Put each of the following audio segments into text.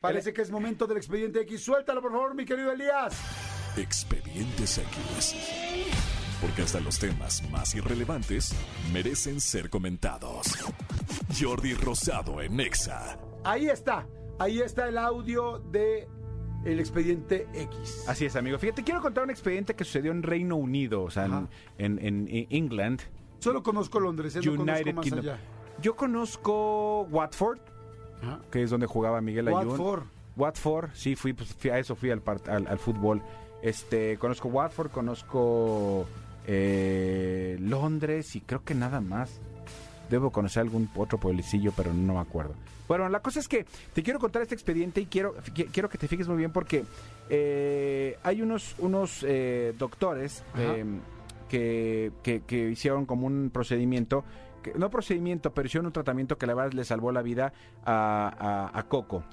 parece que es momento del expediente X. Suéltalo, por favor, mi querido Elías. Expedientes X. Porque hasta los temas más irrelevantes merecen ser comentados. Jordi Rosado en Nexa. Ahí está. Ahí está el audio de el expediente X. Así es, amigo. Fíjate, quiero contar un expediente que sucedió en Reino Unido, o sea, en, en, en England, Solo conozco Londres, ¿eh? no United conozco más Kingdom. allá. Yo conozco Watford, Ajá. que es donde jugaba Miguel Ayun. Watford. Watford, sí, fui, pues, fui- a eso fui al, part- al, al fútbol. Este, conozco Watford, conozco eh, Londres y creo que nada más. Debo conocer algún otro pueblecillo, pero no me acuerdo. Bueno, la cosa es que te quiero contar este expediente y quiero, qui- quiero que te fijes muy bien porque eh, hay unos, unos eh, doctores que, que- que hicieron como un procedimiento, que- no procedimiento, pero hicieron un tratamiento que la verdad le salvó la vida a, a- a Coco.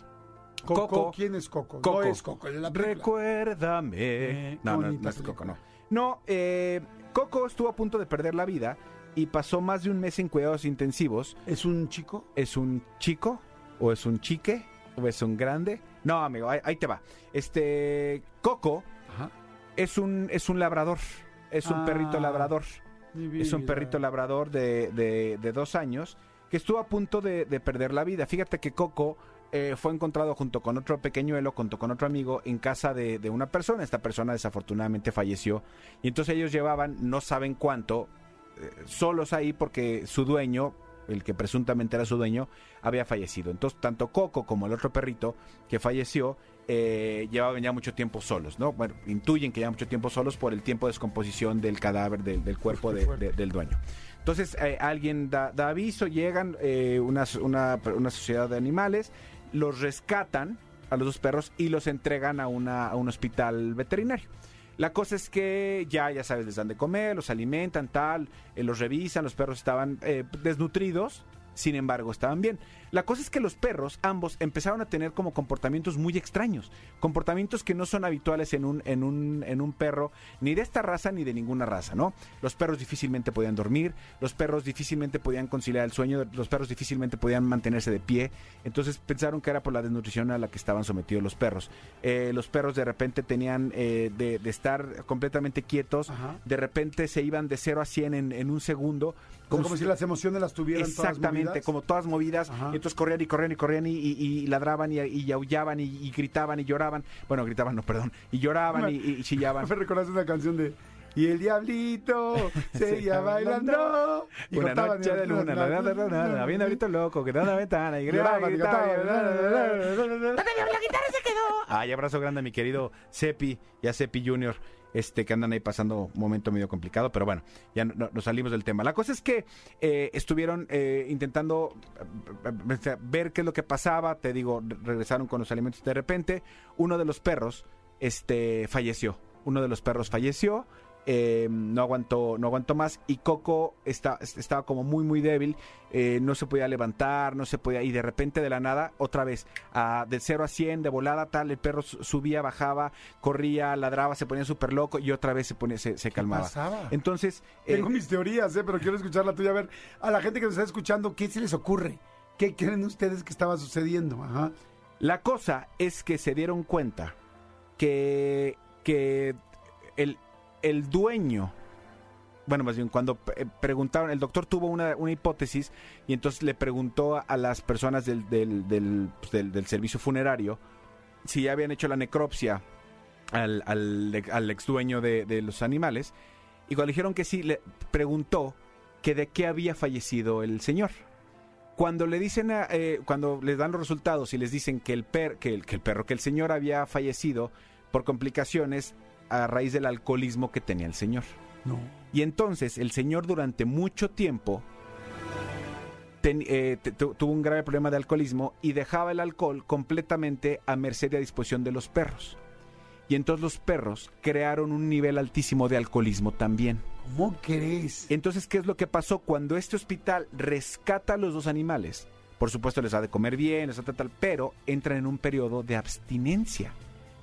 Coco, Coco. ¿quién es Coco? Coco. No es Coco, es la película. Recuérdame. Eh, no, no, no es. Coco, no. No, eh, Coco estuvo a punto de perder la vida y pasó más de un mes en cuidados intensivos. ¿Es un chico? ¿Es un chico? ¿O es un chique? ¿O es un grande? No, amigo, ahí, ahí te va. Este, Coco Ajá. es un, es un labrador. Es un Ah, perrito labrador. Es un perrito labrador de, de- de dos años que estuvo a punto de, de perder la vida. Fíjate que Coco eh, fue encontrado junto con otro pequeñuelo, junto con otro amigo, en casa de, de una persona. Esta persona desafortunadamente falleció. Y entonces ellos llevaban, no saben cuánto, eh, solos ahí porque su dueño, el que presuntamente era su dueño, había fallecido. Entonces, tanto Coco como el otro perrito que falleció, eh, llevaban ya mucho tiempo solos, ¿no? Bueno, intuyen que llevan mucho tiempo solos por el tiempo de descomposición del cadáver del, del cuerpo de- de- del dueño. Entonces, eh, alguien da, aviso, llegan eh, una, una, una sociedad de animales, los rescatan a los dos perros y los entregan a, una, a un hospital veterinario. La cosa es que ya, ya sabes, les dan de comer, los alimentan, tal, eh, los revisan, los perros estaban eh, desnutridos, sin embargo, estaban bien. La cosa es que los perros, ambos, empezaron a tener como comportamientos muy extraños, comportamientos que no son habituales en un, en un, en un perro, ni de esta raza ni de ninguna raza, ¿no? Los perros difícilmente podían dormir, los perros difícilmente podían conciliar el sueño, los perros difícilmente podían mantenerse de pie, entonces pensaron que era por la desnutrición a la que estaban sometidos los perros. Eh, los perros de repente tenían eh, de, de estar completamente quietos, Ajá. de repente se iban de 0 a 100 en, en un segundo. Como, si- si las emociones las tuvieran todas Exactamente, como todas movidas. Ajá. Y entonces corrían y corrían y corrían y, y- y ladraban y, y aullaban y, y gritaban y lloraban. Bueno, gritaban, no, perdón. Y lloraban y, y chillaban. Me recordaste una canción de Y el diablito seguía bailando. Y Una contaban- noche de luna, la, la, la, la, la, había un abrito loco que da una ventana y gritaba, Lloraban y gritaba, cantaban. La guitarra se quedó. Ay, abrazo grande a mi querido Cepi y a Cepi Junior, este que andan ahí pasando un momento medio complicado, pero bueno, ya no- no- nos salimos del tema. La cosa es que eh, estuvieron eh, intentando eh, ver qué es lo que pasaba, te digo, re- regresaron con los alimentos de repente, uno de los perros este falleció. Uno de los perros falleció, eh, no aguantó no aguantó más y Coco está, estaba como muy muy débil eh, no se podía levantar no se podía y de repente de la nada otra vez a, del 0 a 100 de volada tal el perro su- subía bajaba corría ladraba se ponía súper loco y otra vez se ponía se, se calmaba pasaba? entonces eh, Tengo mis teorías, ¿eh? pero quiero escuchar la tuya. A ver, a la gente que nos está escuchando, ¿qué se les ocurre? ¿Qué creen ustedes que estaba sucediendo? Ajá. La cosa es que se dieron cuenta que, que el, el dueño, bueno, más bien cuando eh, preguntaron, el doctor tuvo una, una hipótesis y entonces le preguntó a, las personas del, del, pues, del- del servicio funerario si ya habían hecho la necropsia al, al, al ex dueño de, los animales y cuando dijeron que sí, le preguntó que de qué había fallecido el señor. Cuando le dicen, a- eh, cuando les dan los resultados y les dicen que el, per, que, el, que el perro, que el señor había fallecido por complicaciones a raíz del alcoholismo que tenía el señor. No. Y entonces el señor durante mucho tiempo ten- eh, tuvo un grave problema de alcoholismo y dejaba el alcohol completamente a merced y a disposición de los perros. y entonces los perros crearon un nivel altísimo de alcoholismo también. ¿Cómo crees? Entonces, ¿qué es lo que pasó? Cuando este hospital rescata a los dos animales, por supuesto les da de comer bien, les tal, pero entran en un periodo de abstinencia.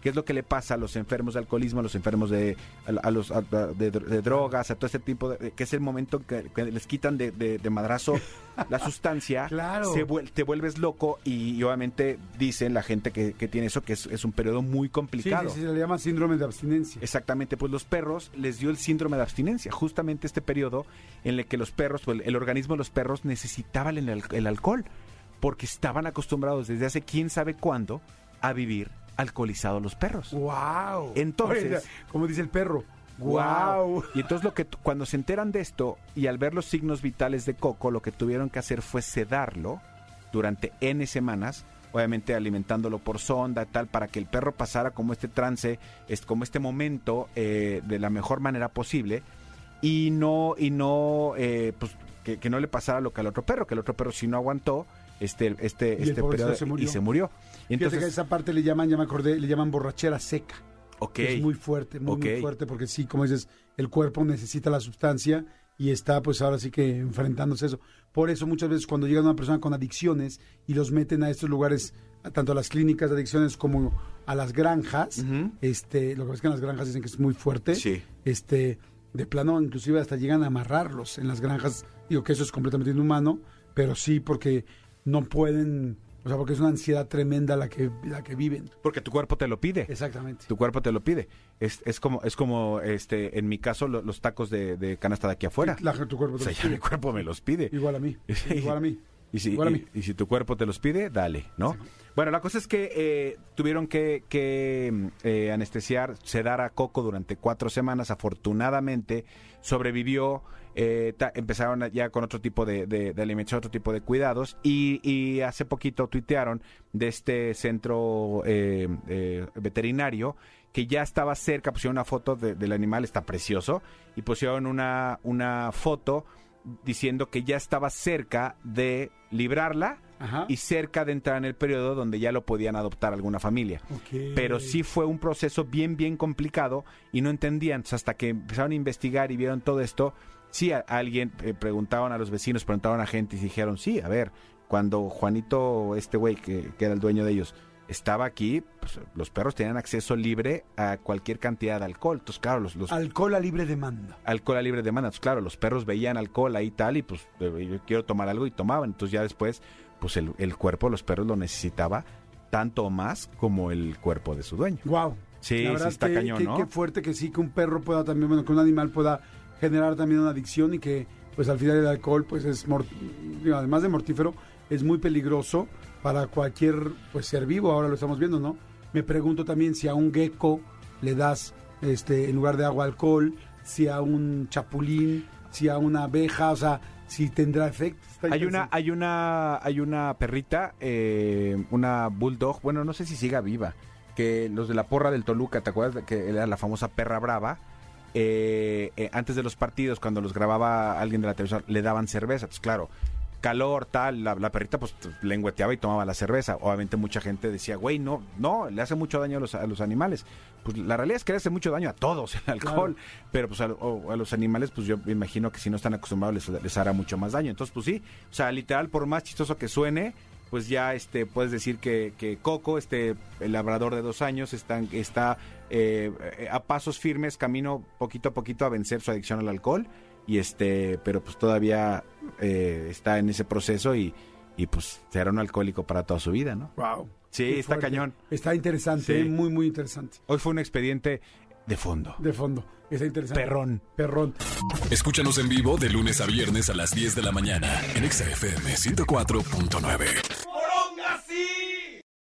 ¿Qué es lo que le pasa a los enfermos de alcoholismo, a los enfermos de, a, a los, a- de, de drogas, a todo este tipo de... que es el momento que, que les quitan de, de- de madrazo la sustancia, Claro. se vuel- te vuelves loco y, y obviamente dicen la gente que, que tiene eso que es, es un periodo muy complicado. sí, sí, se le llama síndrome de abstinencia. Exactamente, pues los perros les dio el síndrome de abstinencia, justamente este periodo en el que los perros, o el, el organismo de los perros necesitaban el, el alcohol, porque estaban acostumbrados desde hace quién sabe cuándo a vivir alcoholizados los perros. ¡Wow! Entonces- como dice el perro. ¡Wow! Y entonces lo que cuando se enteran de esto y al ver los signos vitales de Coco, lo que tuvieron que hacer fue sedarlo durante N semanas, obviamente alimentándolo por sonda, tal, para que el perro pasara como este trance, como este momento eh, de la mejor manera posible y no, y no, eh, pues que, que no le pasara lo que al otro perro, que el otro perro si no aguantó este, este, Y este periodo se y se murió. Fíjate que a Entonces, esa parte le llaman, ya me acordé, le llaman borrachera seca. ok, que Es muy fuerte, muy, muy fuerte, porque sí, como dices, el cuerpo necesita la sustancia y está pues ahora sí que enfrentándose a eso. Por eso muchas veces cuando llega una persona con adicciones y los meten a estos lugares, tanto a las clínicas de adicciones como a las granjas, este, lo que pasa es que en las granjas dicen que es muy fuerte, Sí. este, de plano inclusive hasta llegan a amarrarlos en las granjas, digo que eso es completamente inhumano, pero sí porque no pueden, o sea, porque es una ansiedad tremenda la que, la que viven. porque tu cuerpo te lo pide. Exactamente. Tu cuerpo te lo pide. Es, es como, es como este, en mi caso, lo- los tacos de, de canasta de aquí afuera. La- tu cuerpo O te sea, los ya mi cuerpo me los pide. Igual a mí. Sí. Igual a mí. Y si, Igual a mí. y si tu cuerpo te los pide, dale, ¿no? Bueno, la cosa es que eh, tuvieron que, que, mm, eh, anestesiar, sedar a Coco durante cuatro semanas. Afortunadamente sobrevivió. Eh, ta- empezaron ya con otro tipo de, de, de alimentación, otro tipo de cuidados. Y, y hace poquito tuitearon de este centro eh, eh, veterinario que ya estaba cerca, pusieron una foto de- del animal, está precioso, y pusieron una, una foto diciendo que ya estaba cerca de librarla Ajá. y cerca de entrar en el periodo donde ya lo podían adoptar alguna familia. Pero sí fue un proceso bien, bien complicado y no entendían. Entonces, hasta que empezaron a investigar y vieron todo esto, sí, a, alguien eh, preguntaban a los vecinos, preguntaban a gente y dijeron, sí, a ver, cuando Juanito, este güey que, que era el dueño de ellos, estaba aquí, pues, los perros tenían acceso libre a cualquier cantidad de alcohol. Entonces, claro, los, los Alcohol a libre demanda. alcohol a libre demanda. Entonces, claro, los perros veían alcohol ahí y tal y pues eh, yo quiero tomar algo y tomaban. Entonces ya después, pues el, el cuerpo de los perros lo necesitaba tanto más como el cuerpo de su dueño. Wow. Sí, sí está cañón, ¿no? Qué fuerte que sí, que un perro pueda también, bueno, que un animal pueda generar también una adicción y que, pues al final el alcohol, pues es, además de mortífero, es muy peligroso para cualquier, pues ser vivo, ahora lo estamos viendo, ¿no? Me pregunto también si a un gecko le das, este, en lugar de agua, alcohol, si a un chapulín, si a una abeja, o sea, si tendrá efecto. Hay una, hay una, hay una perrita, eh, una bulldog, bueno, no sé si siga viva, que los de la porra del Toluca, ¿te acuerdas? que era la famosa perra brava. Eh, eh, antes de los partidos, cuando los grababa alguien de la televisión, le daban cerveza. Pues claro, calor, tal, la, la perrita pues lengüeteaba y tomaba la cerveza. Obviamente mucha gente decía, güey, no, no, le hace mucho daño a los, a los animales. Pues la realidad es que le hace mucho daño a todos el alcohol, pero pues a, o- a los animales, pues yo me imagino que si no están acostumbrados les, les hará mucho más daño. Entonces, pues sí, o sea, literal, por más chistoso que suene, pues ya este puedes decir que, que Coco, este el labrador de dos años, está, está eh, a pasos firmes, camino poquito a poquito a vencer su adicción al alcohol. Y este, pero pues todavía eh, está en ese proceso y, y pues será un alcohólico para toda su vida, ¿no? Wow. Sí, Qué está fuerte. cañón. Está interesante, Sí. muy, muy interesante. Hoy fue un expediente de fondo. De fondo. Está interesante. Perrón. Perrón. Escúchanos en vivo de lunes a viernes a las 10 de la mañana en Exa FM 104.9.